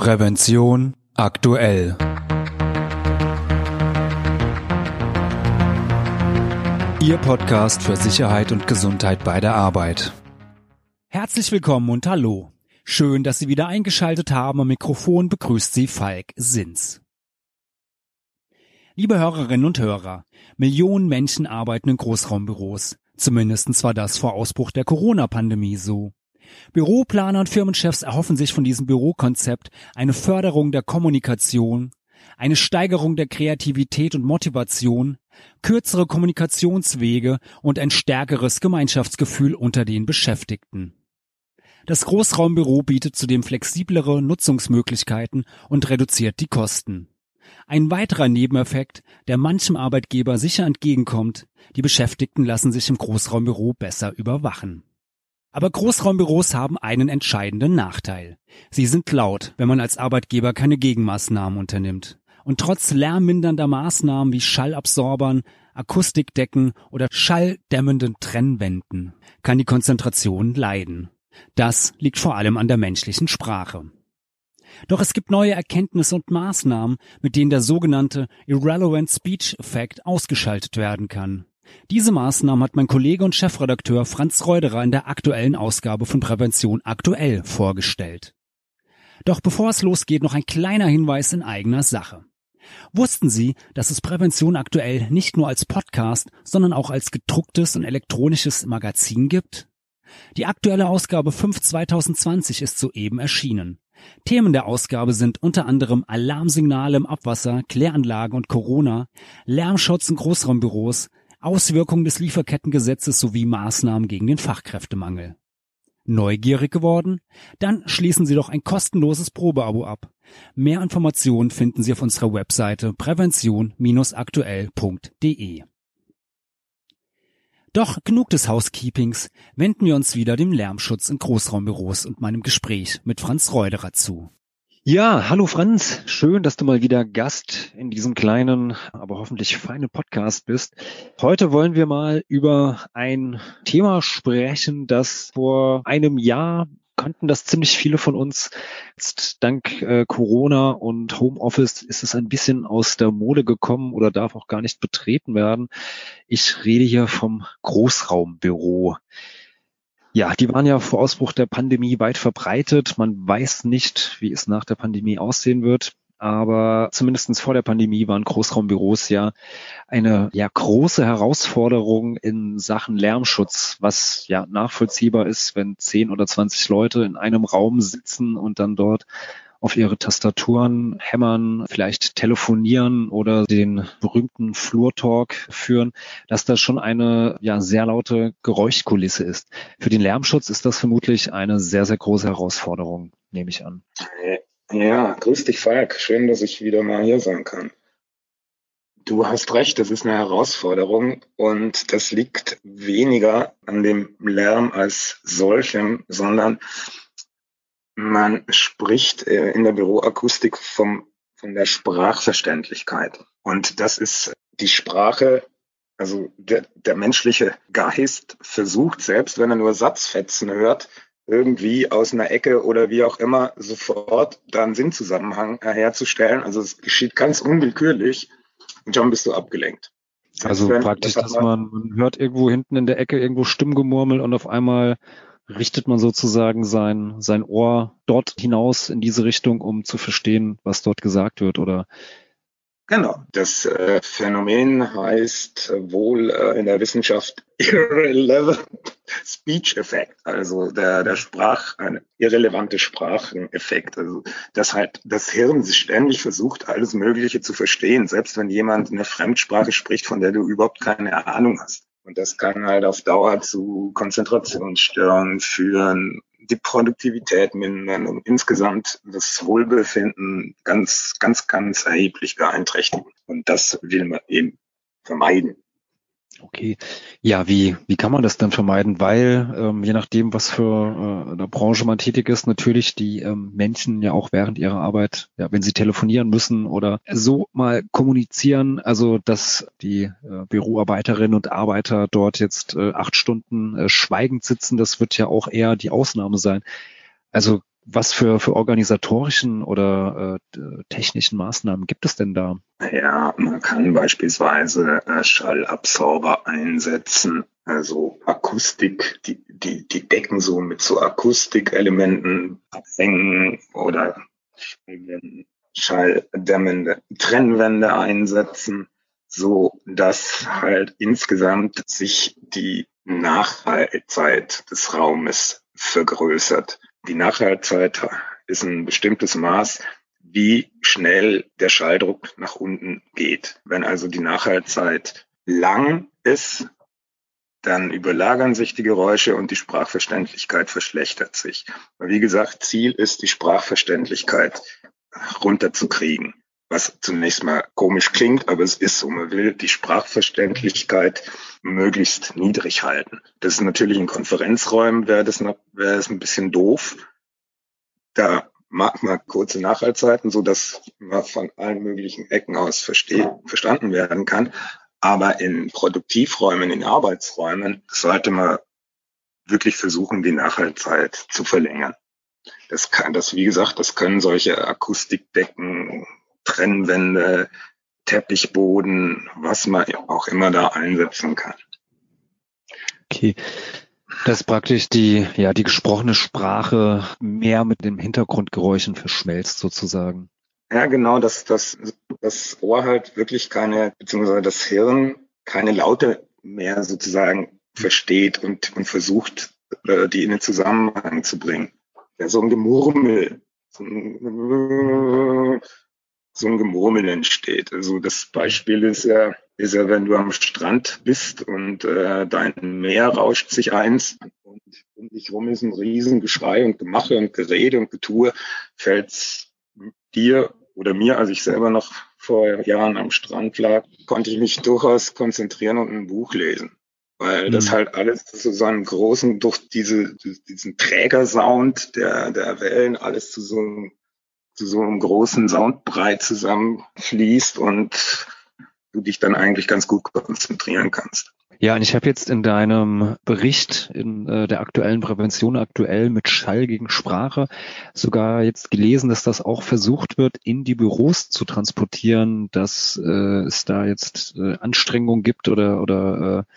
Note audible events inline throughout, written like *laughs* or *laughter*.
Prävention aktuell. Ihr Podcast für Sicherheit und Gesundheit bei der Arbeit. Herzlich willkommen und hallo. Schön, dass Sie wieder eingeschaltet haben. Am Mikrofon begrüßt Sie Falk Sins. Liebe Hörerinnen und Hörer, Millionen Menschen arbeiten in Großraumbüros. Zumindest war das vor Ausbruch der Corona-Pandemie so. Büroplaner und Firmenchefs erhoffen sich von diesem Bürokonzept eine Förderung der Kommunikation, eine Steigerung der Kreativität und Motivation, kürzere Kommunikationswege und ein stärkeres Gemeinschaftsgefühl unter den Beschäftigten. Das Großraumbüro bietet zudem flexiblere Nutzungsmöglichkeiten und reduziert die Kosten. Ein weiterer Nebeneffekt, der manchem Arbeitgeber sicher entgegenkommt, die Beschäftigten lassen sich im Großraumbüro besser überwachen. Aber Großraumbüros haben einen entscheidenden Nachteil. Sie sind laut, wenn man als Arbeitgeber keine Gegenmaßnahmen unternimmt. Und trotz lärmmindernder Maßnahmen wie Schallabsorbern, Akustikdecken oder schalldämmenden Trennwänden kann die Konzentration leiden. Das liegt vor allem an der menschlichen Sprache. Doch es gibt neue Erkenntnisse und Maßnahmen, mit denen der sogenannte Irrelevant Speech Effect ausgeschaltet werden kann. Diese Maßnahmen hat mein Kollege und Chefredakteur Franz Reuderer in der aktuellen Ausgabe von Prävention aktuell vorgestellt. Doch bevor es losgeht, noch ein kleiner Hinweis in eigener Sache. Wussten Sie, dass es Prävention aktuell nicht nur als Podcast, sondern auch als gedrucktes und elektronisches Magazin gibt? Die aktuelle Ausgabe 5 2020 ist soeben erschienen. Themen der Ausgabe sind unter anderem Alarmsignale im Abwasser, Kläranlagen und Corona, Lärmschutz in Großraumbüros, Auswirkungen des Lieferkettengesetzes sowie Maßnahmen gegen den Fachkräftemangel. Neugierig geworden? Dann schließen Sie doch ein kostenloses Probeabo ab. Mehr Informationen finden Sie auf unserer Webseite prävention-aktuell.de. Doch genug des Housekeepings, wenden wir uns wieder dem Lärmschutz in Großraumbüros und meinem Gespräch mit Franz Reuderer zu. Ja, hallo Franz, schön, dass du mal wieder Gast in diesem kleinen, aber hoffentlich feinen Podcast bist. Heute wollen wir mal über ein Thema sprechen, das vor einem Jahr kannten das ziemlich viele von uns. Jetzt dank äh, Corona und Homeoffice ist es ein bisschen aus der Mode gekommen oder darf auch gar nicht betreten werden. Ich rede hier vom Großraumbüro. Ja, die waren ja vor Ausbruch der Pandemie weit verbreitet. Man weiß nicht, wie es nach der Pandemie aussehen wird. Aber zumindestens vor der Pandemie waren Großraumbüros ja eine ja große Herausforderung in Sachen Lärmschutz, was ja nachvollziehbar ist, wenn 10 oder 20 Leute in einem Raum sitzen und dann dort auf ihre Tastaturen hämmern, vielleicht telefonieren oder den berühmten Flurtalk führen, dass das schon eine ja sehr laute Geräuschkulisse ist. Für den Lärmschutz ist das vermutlich eine sehr, sehr große Herausforderung, nehme ich an. Ja, grüß dich, Falk. Schön, dass ich wieder mal hier sein kann. Du hast recht, das ist eine Herausforderung und das liegt weniger an dem Lärm als solchem, sondern man spricht äh, in der Büroakustik vom, von der Sprachverständlichkeit. Und das ist die Sprache, also der, der menschliche Geist versucht, selbst wenn er nur Satzfetzen hört, irgendwie aus einer Ecke oder wie auch immer sofort da einen Sinnzusammenhang herzustellen. Also es geschieht ganz unwillkürlich und schon bist du abgelenkt. Also praktisch, dass man, man hört irgendwo hinten in der Ecke irgendwo Stimmgemurmel und auf einmal richtet man sozusagen sein, sein Ohr dort hinaus in diese Richtung, um zu verstehen, was dort gesagt wird oder Genau, das äh, Phänomen heißt äh, wohl äh, in der Wissenschaft *laughs* Irrelevant Speech Effect, also der, der Sprach, ein irrelevante Spracheneffekt. Also dass halt das Hirn sich ständig versucht, alles Mögliche zu verstehen, selbst wenn jemand eine Fremdsprache spricht, von der du überhaupt keine Ahnung hast. Und das kann halt auf Dauer zu Konzentrationsstörungen führen, die Produktivität mindern und insgesamt das Wohlbefinden ganz, ganz, ganz erheblich beeinträchtigen. Und das will man eben vermeiden. Okay. Ja, wie, wie kann man das dann vermeiden? Weil ähm, je nachdem, was für äh, eine Branche man tätig ist, natürlich die ähm, Menschen ja auch während ihrer Arbeit, ja, wenn sie telefonieren müssen oder so mal kommunizieren, also dass die äh, Büroarbeiterinnen und Arbeiter dort jetzt äh, acht Stunden äh, schweigend sitzen, das wird ja auch eher die Ausnahme sein. Also Was für, für organisatorischen oder äh, technischen Maßnahmen gibt es denn da? Ja, man kann beispielsweise äh, Schallabsorber einsetzen, also Akustik, die, die, die Decken so mit so Akustikelementen abhängen oder schalldämmende Trennwände einsetzen, so dass halt insgesamt sich die Nachhaltzeit des Raumes vergrößert. Die Nachhaltzeit ist ein bestimmtes Maß, wie schnell der Schalldruck nach unten geht. Wenn also die Nachhaltzeit lang ist, dann überlagern sich die Geräusche und die Sprachverständlichkeit verschlechtert sich. Wie gesagt, Ziel ist, die Sprachverständlichkeit runterzukriegen. Was zunächst mal komisch klingt, aber es ist so. Man will die Sprachverständlichkeit möglichst niedrig halten. Das ist natürlich in Konferenzräumen wäre das, wäre das ein bisschen doof. Da mag man kurze Nachhaltzeiten, so dass man von allen möglichen Ecken aus verstanden werden kann. Aber in Produktivräumen, in Arbeitsräumen sollte man wirklich versuchen, die Nachhaltzeit zu verlängern. Das kann, das, wie gesagt, das können solche Akustikdecken, Trennwände, Teppichboden, was man auch immer da einsetzen kann. Okay. Dass praktisch die, ja, die gesprochene Sprache mehr mit den Hintergrundgeräuschen verschmelzt sozusagen. Ja, genau, dass, dass das Ohr halt wirklich keine, beziehungsweise das Hirn keine Laute mehr sozusagen versteht und, und versucht, äh, die in den Zusammenhang zu bringen. Ja, so ein Gemurmel, so ein, so ein Gemurmel entsteht. Also das Beispiel ist ja, ist ja, wenn du am Strand bist und äh, dein Meer rauscht sich eins und um dich rum ist ein riesen Geschrei und Gemache und Gerede und Getue, fällt dir oder mir, als ich selber noch vor Jahren am Strand lag, konnte ich mich durchaus konzentrieren und ein Buch lesen. Weil mhm. das halt alles zu so einem großen, durch diese, diesen Trägersound der, der Wellen, alles zu so einem, so einem großen Soundbrei zusammenfließt und du dich dann eigentlich ganz gut konzentrieren kannst. Ja, und ich habe jetzt in deinem Bericht in äh, der aktuellen Prävention aktuell mit Schall gegen Sprache sogar jetzt gelesen, dass das auch versucht wird, in die Büros zu transportieren, dass äh, es da jetzt äh, Anstrengungen gibt oder oder äh,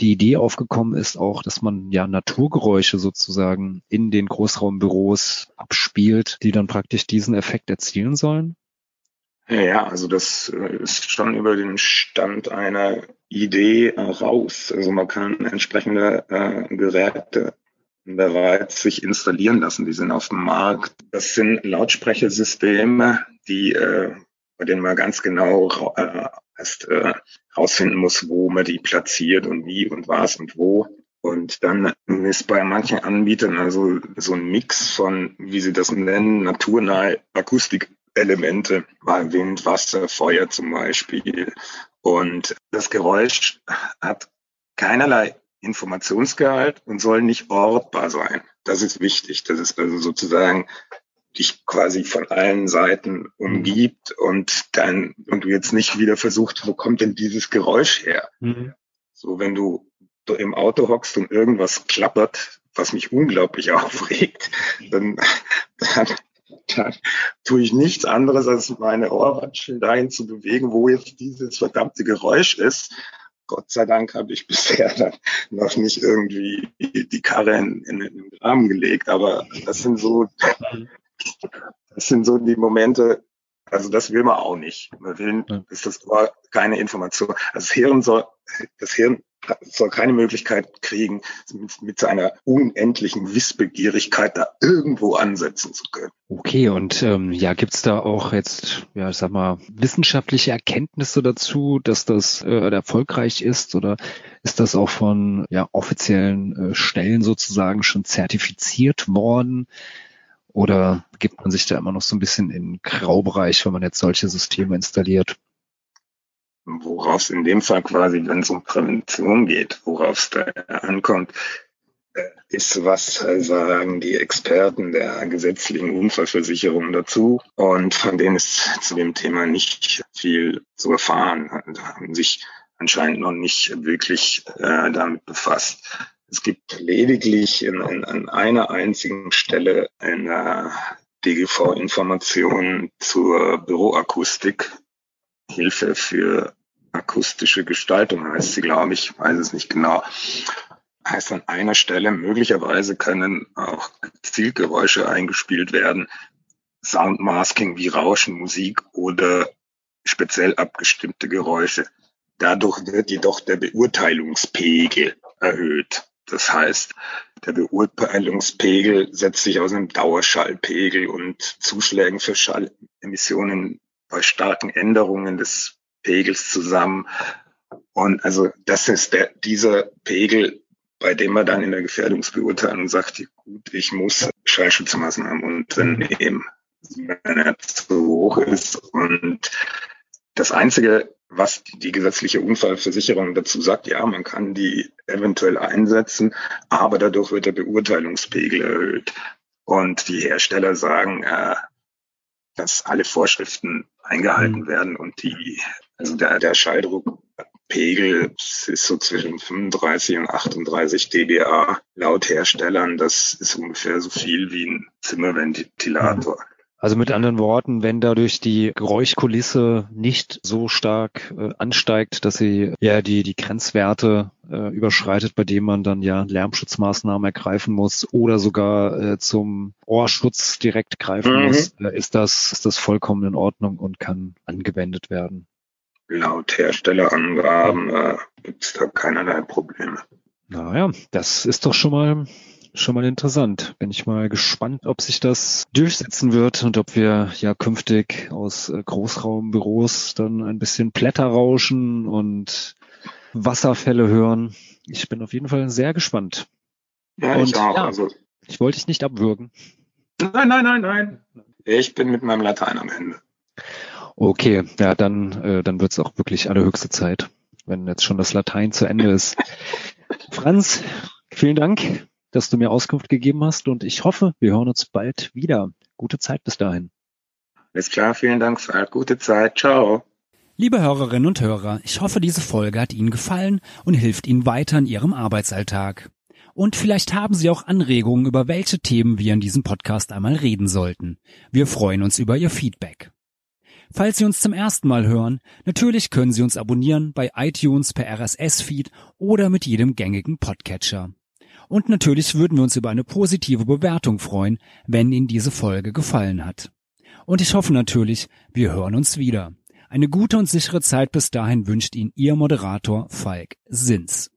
die Idee aufgekommen ist auch, dass man ja Naturgeräusche sozusagen in den Großraumbüros abspielt, die dann praktisch diesen Effekt erzielen sollen. Ja, also das äh, ist schon über den Stand einer Idee raus. Also man kann entsprechende äh, Geräte bereits sich installieren lassen. Die sind auf dem Markt. Das sind Lautsprechersysteme, die äh, bei denen man ganz genau äh, erst äh, rausfinden muss, wo man die platziert und wie und was und wo. Und dann ist bei manchen Anbietern also so ein Mix von, wie sie das nennen, naturnahe Akustik Elemente, mal Wind, Wasser, Feuer zum Beispiel. Und das Geräusch hat keinerlei Informationsgehalt und soll nicht ortbar sein. Das ist wichtig. Das ist also sozusagen dich quasi von allen Seiten umgibt und dann, und du jetzt nicht wieder versuchst, wo kommt denn dieses Geräusch her? Mhm. So, wenn du im Auto hockst und irgendwas klappert, was mich unglaublich *laughs* aufregt, dann, dann dann tue ich nichts anderes, als meine Ohrwatschen dahin zu bewegen, wo jetzt dieses verdammte Geräusch ist. Gott sei Dank habe ich *laughs* bisher dann noch nicht irgendwie die Karre in, in, in den Rahmen gelegt, aber das sind so, das sind so die Momente, also das will man auch nicht. Man will, dass das Ohr keine Information, also das Hirn soll, das Hirn soll keine Möglichkeit kriegen, mit, seiner unendlichen Wissbegierigkeit da irgendwo ansetzen zu können. Okay, und ähm, ja, gibt's da auch jetzt, ja, ich sag mal, wissenschaftliche Erkenntnisse dazu, dass das äh, erfolgreich ist oder ist das auch von ja, offiziellen äh, Stellen sozusagen schon zertifiziert worden? Oder gibt man sich da immer noch so ein bisschen in Graubereich, wenn man jetzt solche Systeme installiert? Worauf es in dem Fall quasi, wenn es um Prävention geht, worauf es da ankommt, äh, ist, was sagen die Experten der gesetzlichen Unfallversicherung dazu. Und von denen ist zu dem Thema nicht viel zu erfahren. Da haben sich anscheinend noch nicht wirklich äh, damit befasst. Es gibt lediglich in, in, an einer einzigen Stelle eine DGV-Information zur Büroakustik. Hilfe für akustische Gestaltung heißt sie, glaube ich, weiß es nicht genau. Heißt an einer Stelle, möglicherweise können auch Zielgeräusche eingespielt werden, Soundmasking wie Rauschen, Musik oder speziell abgestimmte Geräusche. Dadurch wird jedoch der Beurteilungspegel erhöht. Das heißt, der Beurteilungspegel setzt sich aus einem Dauerschallpegel und Zuschlägen für Schallemissionen bei starken Änderungen des Pegels zusammen. Und also das ist der, dieser Pegel, bei dem man dann in der Gefährdungsbeurteilung sagt, gut, ich muss Schallschutzmaßnahmen unternehmen, wenn er zu hoch ist. Und das Einzige, was die gesetzliche Unfallversicherung dazu sagt, ja, man kann die eventuell einsetzen, aber dadurch wird der Beurteilungspegel erhöht. Und die Hersteller sagen, äh, dass alle Vorschriften eingehalten mhm. werden und die, also der, der Schalldruckpegel ist so zwischen 35 und 38 dBA laut Herstellern. Das ist ungefähr so viel wie ein Zimmerventilator. Mhm. Also mit anderen Worten, wenn dadurch die Geräuschkulisse nicht so stark äh, ansteigt, dass sie ja die, die Grenzwerte äh, überschreitet, bei dem man dann ja Lärmschutzmaßnahmen ergreifen muss oder sogar äh, zum Ohrschutz direkt greifen mhm. muss, äh, ist das, ist das vollkommen in Ordnung und kann angewendet werden. Laut Herstellerangaben äh, gibt es da keinerlei Probleme. Naja, das ist doch schon mal schon mal interessant. Bin ich mal gespannt, ob sich das durchsetzen wird und ob wir ja künftig aus äh, Großraumbüros dann ein bisschen Blätterrauschen und Wasserfälle hören. Ich bin auf jeden Fall sehr gespannt. Ja, und, ich auch. Ja, also. Ich wollte dich nicht abwürgen. Nein, nein, nein, nein. Ich bin mit meinem Latein am Ende. Okay, ja, dann, äh, dann wird es auch wirklich allerhöchste Zeit, wenn jetzt schon das Latein zu Ende ist. *laughs* Franz, vielen Dank dass du mir Auskunft gegeben hast und ich hoffe, wir hören uns bald wieder. Gute Zeit bis dahin. Alles klar, vielen Dank, Falk. Gute Zeit. Ciao. Liebe Hörerinnen und Hörer, ich hoffe, diese Folge hat Ihnen gefallen und hilft Ihnen weiter in Ihrem Arbeitsalltag. Und vielleicht haben Sie auch Anregungen, über welche Themen wir in diesem Podcast einmal reden sollten. Wir freuen uns über Ihr Feedback. Falls Sie uns zum ersten Mal hören, natürlich können Sie uns abonnieren bei iTunes per RSS-Feed oder mit jedem gängigen Podcatcher. Und natürlich würden wir uns über eine positive Bewertung freuen, wenn Ihnen diese Folge gefallen hat. Und ich hoffe natürlich, wir hören uns wieder. Eine gute und sichere Zeit bis dahin wünscht Ihnen Ihr Moderator Falk Sins.